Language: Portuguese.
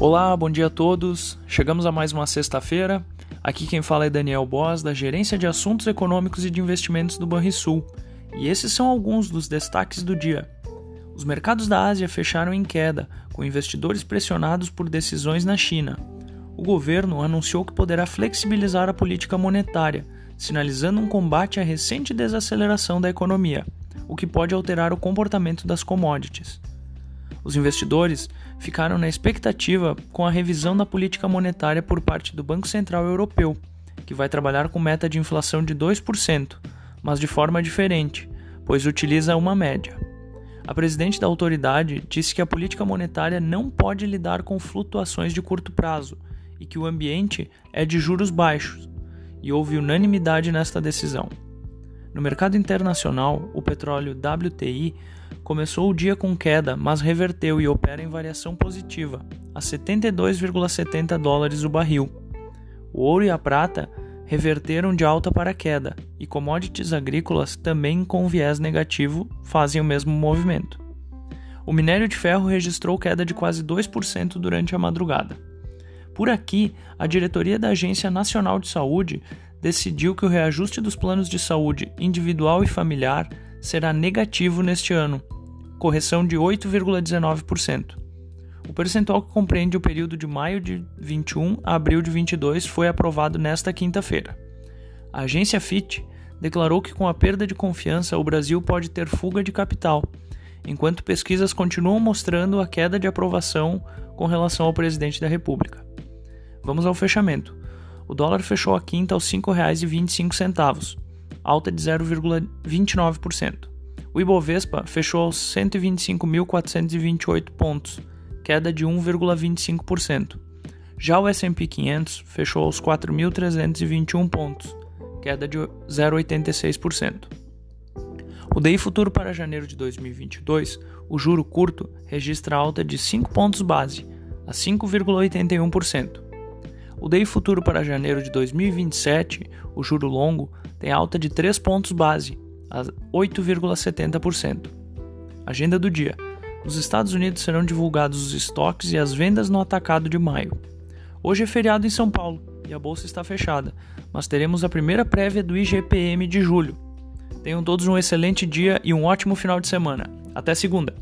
Olá, bom dia a todos. Chegamos a mais uma sexta-feira. Aqui quem fala é Daniel Boas, da Gerência de Assuntos Econômicos e de Investimentos do Banrisul. E esses são alguns dos destaques do dia. Os mercados da Ásia fecharam em queda, com investidores pressionados por decisões na China. O governo anunciou que poderá flexibilizar a política monetária, sinalizando um combate à recente desaceleração da economia, o que pode alterar o comportamento das commodities. Os investidores ficaram na expectativa com a revisão da política monetária por parte do Banco Central Europeu, que vai trabalhar com meta de inflação de 2%, mas de forma diferente, pois utiliza uma média. A presidente da autoridade disse que a política monetária não pode lidar com flutuações de curto prazo e que o ambiente é de juros baixos, e houve unanimidade nesta decisão. No mercado internacional, o petróleo WTI começou o dia com queda, mas reverteu e opera em variação positiva, a 72,70 dólares o barril. O ouro e a prata reverteram de alta para queda, e commodities agrícolas, também com viés negativo, fazem o mesmo movimento. O minério de ferro registrou queda de quase 2% durante a madrugada. Por aqui, a diretoria da Agência Nacional de Saúde decidiu que o reajuste dos planos de saúde individual e familiar será negativo neste ano, correção de 8,19%. O percentual que compreende o período de maio de 21 a abril de 22 foi aprovado nesta quinta-feira. A agência FIT declarou que com a perda de confiança o Brasil pode ter fuga de capital, enquanto pesquisas continuam mostrando a queda de aprovação com relação ao presidente da República. Vamos ao fechamento o dólar fechou a quinta aos R$ 5,25, alta de 0,29%. O Ibovespa fechou aos 125.428 pontos, queda de 1,25%. Já o S&P 500 fechou aos 4.321 pontos, queda de 0,86%. O DI futuro para janeiro de 2022, o juro curto registra alta de 5 pontos base, a 5,81%. O DI futuro para janeiro de 2027, o juro longo, tem alta de 3 pontos base, a 8,70%. Agenda do dia. Nos Estados Unidos serão divulgados os estoques e as vendas no atacado de maio. Hoje é feriado em São Paulo e a bolsa está fechada, mas teremos a primeira prévia do IGPM de julho. Tenham todos um excelente dia e um ótimo final de semana. Até segunda!